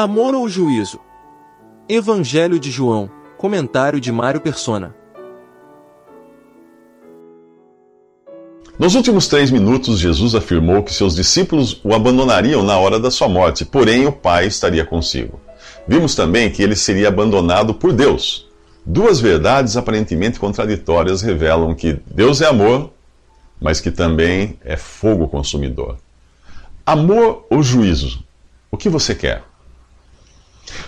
Amor ou juízo? Evangelho de João, comentário de Mário Persona. Nos últimos três minutos, Jesus afirmou que seus discípulos o abandonariam na hora da sua morte, porém o Pai estaria consigo. Vimos também que ele seria abandonado por Deus. Duas verdades aparentemente contraditórias revelam que Deus é amor, mas que também é fogo consumidor. Amor ou juízo? O que você quer?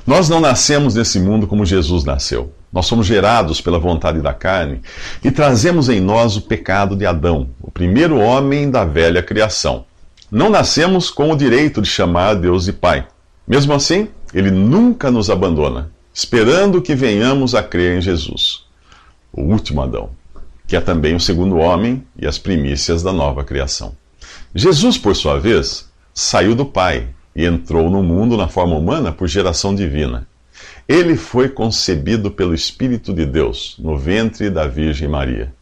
Nós não nascemos nesse mundo como Jesus nasceu. Nós somos gerados pela vontade da carne e trazemos em nós o pecado de Adão, o primeiro homem da velha criação. Não nascemos com o direito de chamar Deus de Pai. Mesmo assim, ele nunca nos abandona, esperando que venhamos a crer em Jesus, o último Adão, que é também o segundo homem e as primícias da nova criação. Jesus, por sua vez, saiu do Pai e entrou no mundo na forma humana por geração divina. Ele foi concebido pelo Espírito de Deus no ventre da Virgem Maria.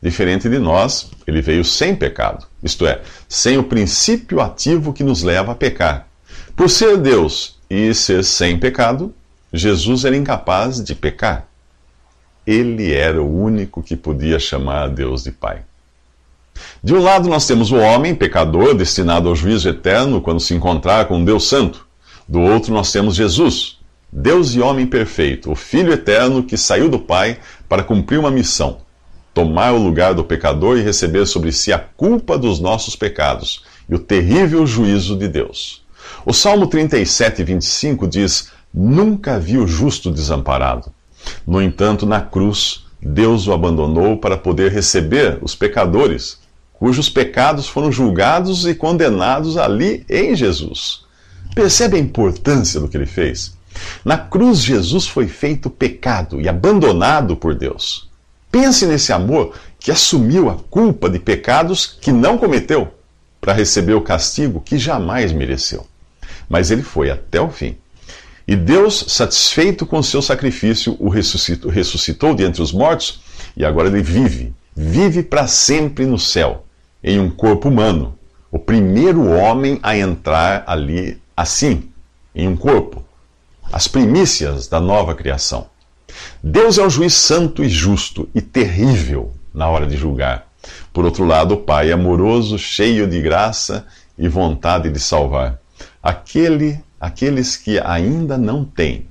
Diferente de nós, ele veio sem pecado, isto é, sem o princípio ativo que nos leva a pecar. Por ser Deus e ser sem pecado, Jesus era incapaz de pecar. Ele era o único que podia chamar a Deus de Pai. De um lado, nós temos o homem, pecador, destinado ao juízo eterno quando se encontrar com Deus Santo. Do outro, nós temos Jesus, Deus e homem perfeito, o Filho eterno que saiu do Pai para cumprir uma missão: tomar o lugar do pecador e receber sobre si a culpa dos nossos pecados e o terrível juízo de Deus. O Salmo 37, 25 diz: Nunca vi o justo desamparado. No entanto, na cruz, Deus o abandonou para poder receber os pecadores cujos pecados foram julgados e condenados ali em Jesus. Percebe a importância do que ele fez? Na cruz, Jesus foi feito pecado e abandonado por Deus. Pense nesse amor que assumiu a culpa de pecados que não cometeu para receber o castigo que jamais mereceu. Mas ele foi até o fim. E Deus, satisfeito com seu sacrifício, o ressuscitou, ressuscitou de entre os mortos e agora ele vive, vive para sempre no céu, em um corpo humano. O primeiro homem a entrar ali assim, em um corpo. As primícias da nova criação. Deus é um juiz santo e justo e terrível na hora de julgar. Por outro lado, o Pai é amoroso, cheio de graça e vontade de salvar. Aquele, aqueles que ainda não têm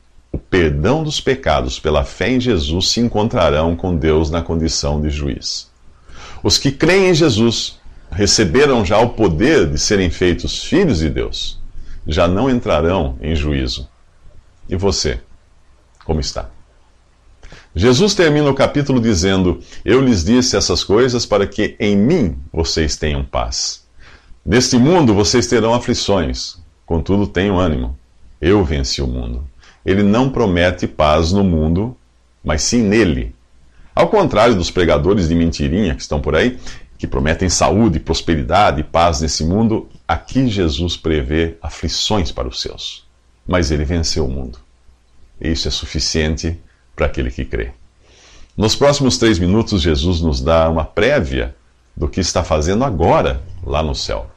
perdão dos pecados pela fé em Jesus se encontrarão com Deus na condição de juiz. Os que creem em Jesus receberam já o poder de serem feitos filhos de Deus, já não entrarão em juízo. E você, como está? Jesus termina o capítulo dizendo: Eu lhes disse essas coisas para que em mim vocês tenham paz. Neste mundo vocês terão aflições, contudo tenham ânimo. Eu venci o mundo. Ele não promete paz no mundo, mas sim nele. Ao contrário dos pregadores de mentirinha que estão por aí, que prometem saúde, prosperidade e paz nesse mundo, aqui Jesus prevê aflições para os seus. Mas ele venceu o mundo. E isso é suficiente para aquele que crê. Nos próximos três minutos, Jesus nos dá uma prévia do que está fazendo agora lá no céu.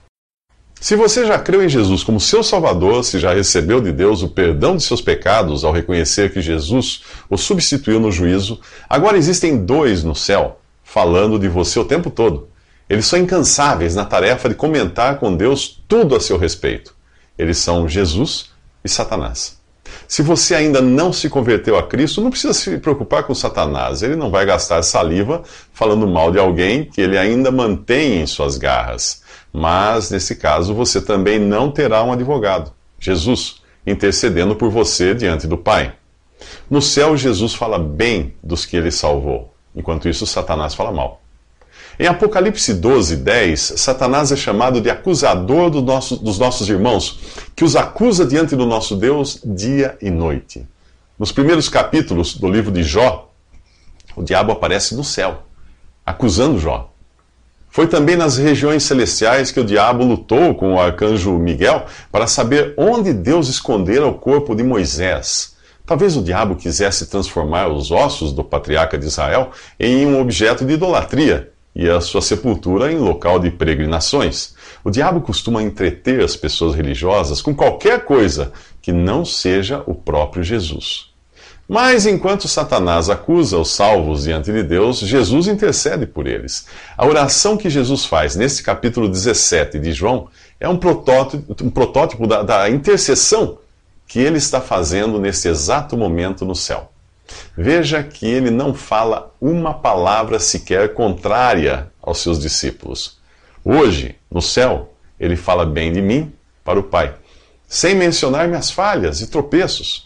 Se você já creu em Jesus como seu Salvador, se já recebeu de Deus o perdão de seus pecados ao reconhecer que Jesus o substituiu no juízo, agora existem dois no céu falando de você o tempo todo. Eles são incansáveis na tarefa de comentar com Deus tudo a seu respeito. Eles são Jesus e Satanás. Se você ainda não se converteu a Cristo, não precisa se preocupar com Satanás. Ele não vai gastar saliva falando mal de alguém que ele ainda mantém em suas garras. Mas, nesse caso, você também não terá um advogado, Jesus, intercedendo por você diante do Pai. No céu, Jesus fala bem dos que ele salvou, enquanto isso, Satanás fala mal. Em Apocalipse 12, 10, Satanás é chamado de acusador do nosso, dos nossos irmãos, que os acusa diante do nosso Deus dia e noite. Nos primeiros capítulos do livro de Jó, o diabo aparece no céu, acusando Jó. Foi também nas regiões celestiais que o diabo lutou com o arcanjo Miguel para saber onde Deus escondera o corpo de Moisés. Talvez o diabo quisesse transformar os ossos do patriarca de Israel em um objeto de idolatria e a sua sepultura em local de peregrinações. O diabo costuma entreter as pessoas religiosas com qualquer coisa que não seja o próprio Jesus. Mas enquanto Satanás acusa os salvos diante de Deus, Jesus intercede por eles. A oração que Jesus faz nesse capítulo 17 de João é um protótipo, um protótipo da, da intercessão que ele está fazendo nesse exato momento no céu. Veja que ele não fala uma palavra sequer contrária aos seus discípulos. Hoje, no céu, ele fala bem de mim para o Pai, sem mencionar minhas falhas e tropeços.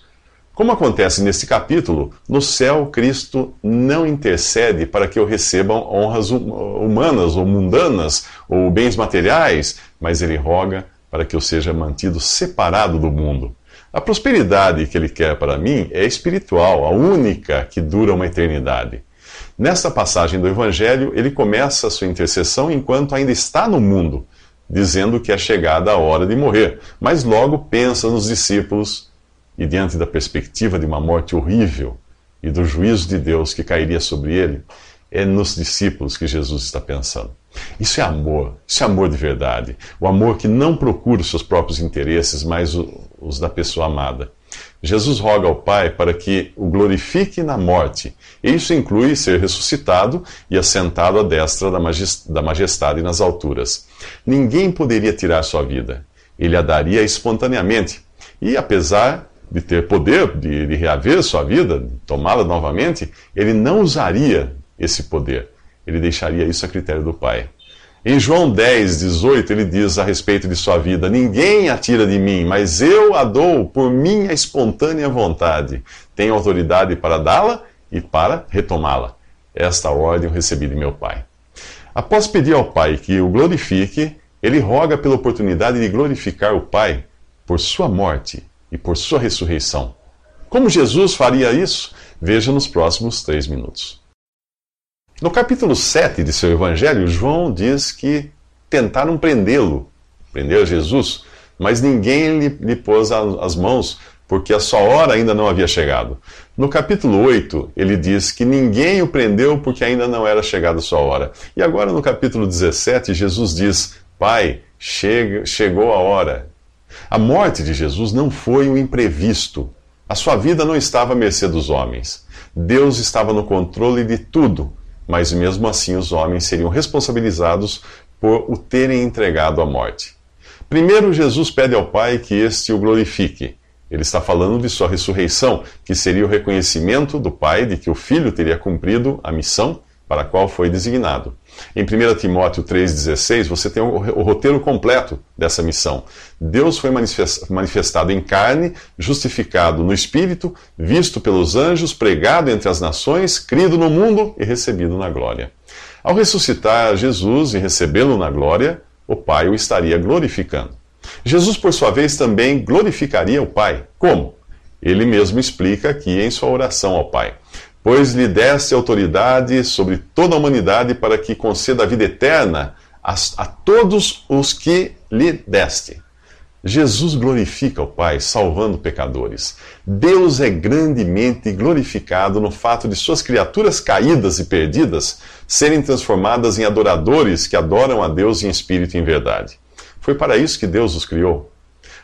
Como acontece neste capítulo, no céu Cristo não intercede para que eu receba honras humanas ou mundanas ou bens materiais, mas ele roga para que eu seja mantido separado do mundo. A prosperidade que ele quer para mim é espiritual, a única que dura uma eternidade. Nesta passagem do Evangelho, ele começa a sua intercessão enquanto ainda está no mundo, dizendo que é chegada a hora de morrer, mas logo pensa nos discípulos e, diante da perspectiva de uma morte horrível e do juízo de Deus que cairia sobre ele, é nos discípulos que Jesus está pensando. Isso é amor, isso é amor de verdade. O amor que não procura os seus próprios interesses, mas os da pessoa amada. Jesus roga ao Pai para que o glorifique na morte. Isso inclui ser ressuscitado e assentado à destra da majestade nas alturas. Ninguém poderia tirar sua vida. Ele a daria espontaneamente. E apesar de ter poder de, de reaver sua vida, tomá-la novamente, ele não usaria esse poder. Ele deixaria isso a critério do Pai. Em João 10, 18, ele diz a respeito de sua vida: Ninguém a tira de mim, mas eu a dou por minha espontânea vontade. Tenho autoridade para dá-la e para retomá-la. Esta ordem eu recebi de meu Pai. Após pedir ao Pai que o glorifique, ele roga pela oportunidade de glorificar o Pai por sua morte e por sua ressurreição. Como Jesus faria isso? Veja nos próximos três minutos. No capítulo 7 de seu evangelho, João diz que tentaram prendê-lo, prender Jesus, mas ninguém lhe, lhe pôs as mãos, porque a sua hora ainda não havia chegado. No capítulo 8, ele diz que ninguém o prendeu porque ainda não era chegada a sua hora. E agora no capítulo 17, Jesus diz: Pai, chega, chegou a hora. A morte de Jesus não foi um imprevisto. A sua vida não estava à mercê dos homens. Deus estava no controle de tudo mas mesmo assim os homens seriam responsabilizados por o terem entregado à morte. Primeiro, Jesus pede ao Pai que este o glorifique. Ele está falando de sua ressurreição, que seria o reconhecimento do Pai de que o Filho teria cumprido a missão para a qual foi designado. Em 1 Timóteo 3,16, você tem o roteiro completo dessa missão. Deus foi manifestado em carne, justificado no Espírito, visto pelos anjos, pregado entre as nações, crido no mundo e recebido na glória. Ao ressuscitar Jesus e recebê-lo na glória, o Pai o estaria glorificando. Jesus, por sua vez, também glorificaria o Pai. Como? Ele mesmo explica aqui em sua oração ao Pai pois lhe deste autoridade sobre toda a humanidade para que conceda a vida eterna a, a todos os que lhe deste. Jesus glorifica o Pai, salvando pecadores. Deus é grandemente glorificado no fato de suas criaturas caídas e perdidas serem transformadas em adoradores que adoram a Deus em espírito e em verdade. Foi para isso que Deus os criou.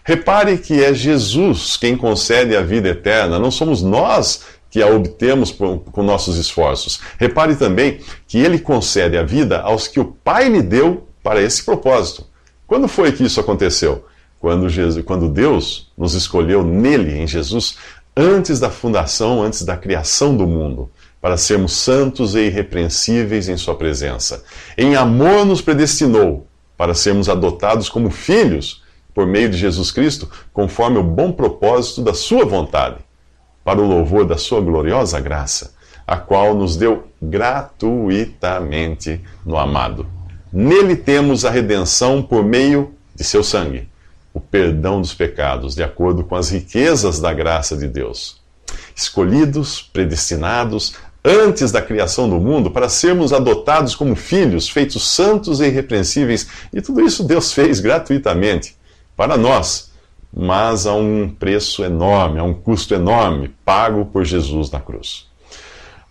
Repare que é Jesus quem concede a vida eterna, não somos nós que a obtemos com nossos esforços. Repare também que ele concede a vida aos que o Pai lhe deu para esse propósito. Quando foi que isso aconteceu? Quando, Jesus, quando Deus nos escolheu nele, em Jesus, antes da fundação, antes da criação do mundo, para sermos santos e irrepreensíveis em Sua presença. Em amor nos predestinou para sermos adotados como filhos por meio de Jesus Cristo, conforme o bom propósito da Sua vontade para o louvor da Sua gloriosa graça, a qual nos deu gratuitamente no amado. Nele temos a redenção por meio de seu sangue, o perdão dos pecados, de acordo com as riquezas da graça de Deus. Escolhidos, predestinados, antes da criação do mundo, para sermos adotados como filhos, feitos santos e irrepreensíveis, e tudo isso Deus fez gratuitamente para nós mas a um preço enorme, a um custo enorme, pago por Jesus na cruz.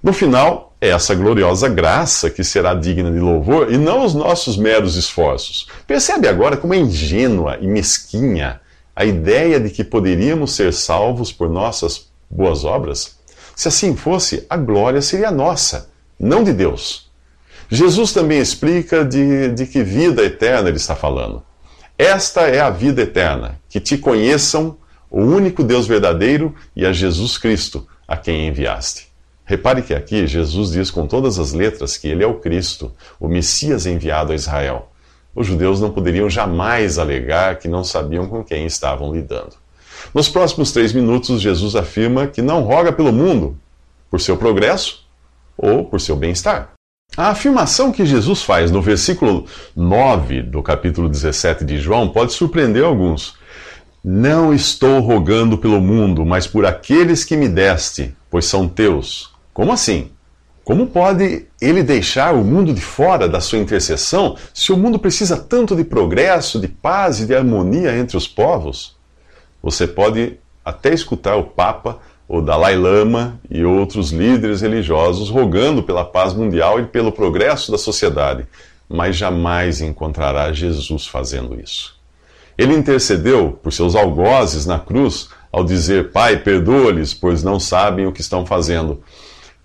No final, É essa gloriosa graça que será digna de louvor e não os nossos meros esforços. Percebe agora como é ingênua e mesquinha a ideia de que poderíamos ser salvos por nossas boas obras? Se assim fosse, a glória seria nossa, não de Deus. Jesus também explica de, de que vida eterna ele está falando. Esta é a vida eterna, que te conheçam o único Deus verdadeiro e a Jesus Cristo, a quem enviaste. Repare que aqui Jesus diz com todas as letras que ele é o Cristo, o Messias enviado a Israel. Os judeus não poderiam jamais alegar que não sabiam com quem estavam lidando. Nos próximos três minutos, Jesus afirma que não roga pelo mundo, por seu progresso ou por seu bem-estar. A afirmação que Jesus faz no versículo 9 do capítulo 17 de João pode surpreender alguns. Não estou rogando pelo mundo, mas por aqueles que me deste, pois são teus. Como assim? Como pode ele deixar o mundo de fora da sua intercessão se o mundo precisa tanto de progresso, de paz e de harmonia entre os povos? Você pode até escutar o Papa o Dalai Lama e outros líderes religiosos rogando pela paz mundial e pelo progresso da sociedade, mas jamais encontrará Jesus fazendo isso. Ele intercedeu por seus algozes na cruz ao dizer: Pai, perdoa-lhes, pois não sabem o que estão fazendo.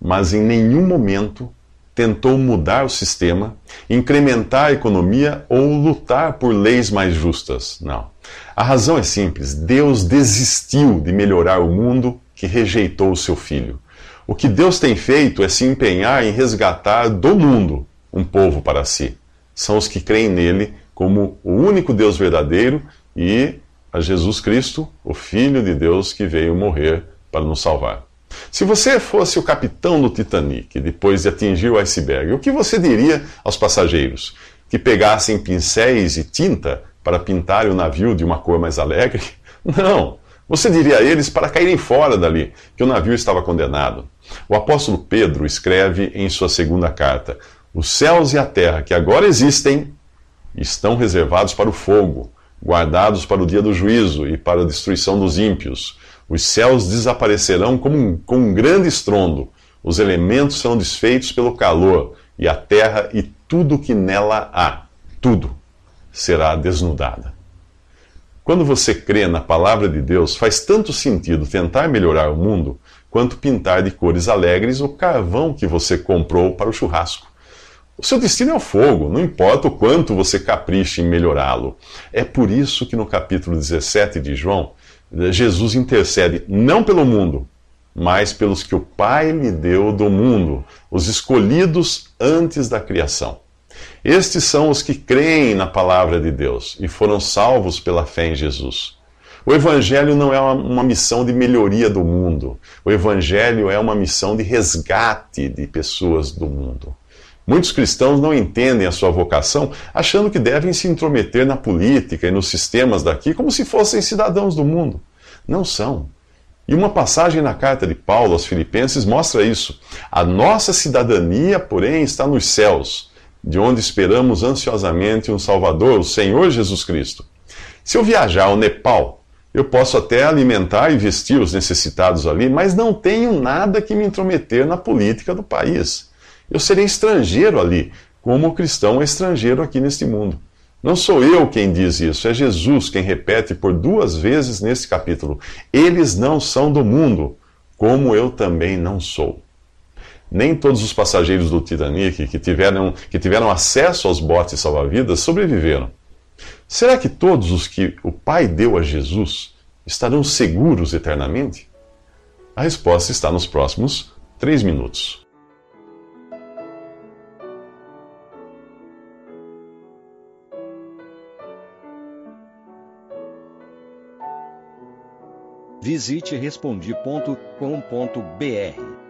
Mas em nenhum momento tentou mudar o sistema, incrementar a economia ou lutar por leis mais justas. Não. A razão é simples: Deus desistiu de melhorar o mundo que rejeitou o seu filho. O que Deus tem feito é se empenhar em resgatar do mundo um povo para si. São os que creem nele como o único Deus verdadeiro e a Jesus Cristo, o Filho de Deus que veio morrer para nos salvar. Se você fosse o capitão do Titanic depois de atingir o iceberg, o que você diria aos passageiros? Que pegassem pincéis e tinta para pintar o navio de uma cor mais alegre? Não! Você diria a eles para caírem fora dali, que o navio estava condenado. O apóstolo Pedro escreve em sua segunda carta: Os céus e a terra que agora existem estão reservados para o fogo, guardados para o dia do juízo e para a destruição dos ímpios. Os céus desaparecerão como um, com um grande estrondo, os elementos serão desfeitos pelo calor, e a terra e tudo que nela há, tudo, será desnudada. Quando você crê na palavra de Deus, faz tanto sentido tentar melhorar o mundo quanto pintar de cores alegres o carvão que você comprou para o churrasco. O seu destino é o fogo, não importa o quanto você capriche em melhorá-lo. É por isso que no capítulo 17 de João, Jesus intercede não pelo mundo, mas pelos que o Pai lhe deu do mundo, os escolhidos antes da criação. Estes são os que creem na palavra de Deus e foram salvos pela fé em Jesus. O Evangelho não é uma, missão de melhoria do mundo. O Evangelho é uma missão de resgate de pessoas do mundo. Muitos cristãos não entendem a sua vocação, achando que devem se intrometer na política e nos sistemas daqui como se fossem cidadãos do mundo. Não são. E uma passagem na carta de Paulo aos Filipenses mostra isso. A nossa cidadania, porém, está nos céus de onde esperamos ansiosamente um Salvador, o Senhor Jesus Cristo. Se eu viajar ao Nepal, eu posso até alimentar e vestir os necessitados ali, mas não tenho nada que me intrometer na política do país. Eu serei estrangeiro ali, como o cristão é estrangeiro aqui neste mundo. Não sou eu quem diz isso, é Jesus quem repete por duas vezes neste capítulo: Eles não são do mundo, como eu também não sou nem todos os passageiros do Titanic que tiveram, que tiveram acesso aos botes salva-vidas sobreviveram. Será que todos os que o Pai deu a Jesus estarão seguros eternamente? A resposta está nos próximos três minutos. Visite respondi.com.br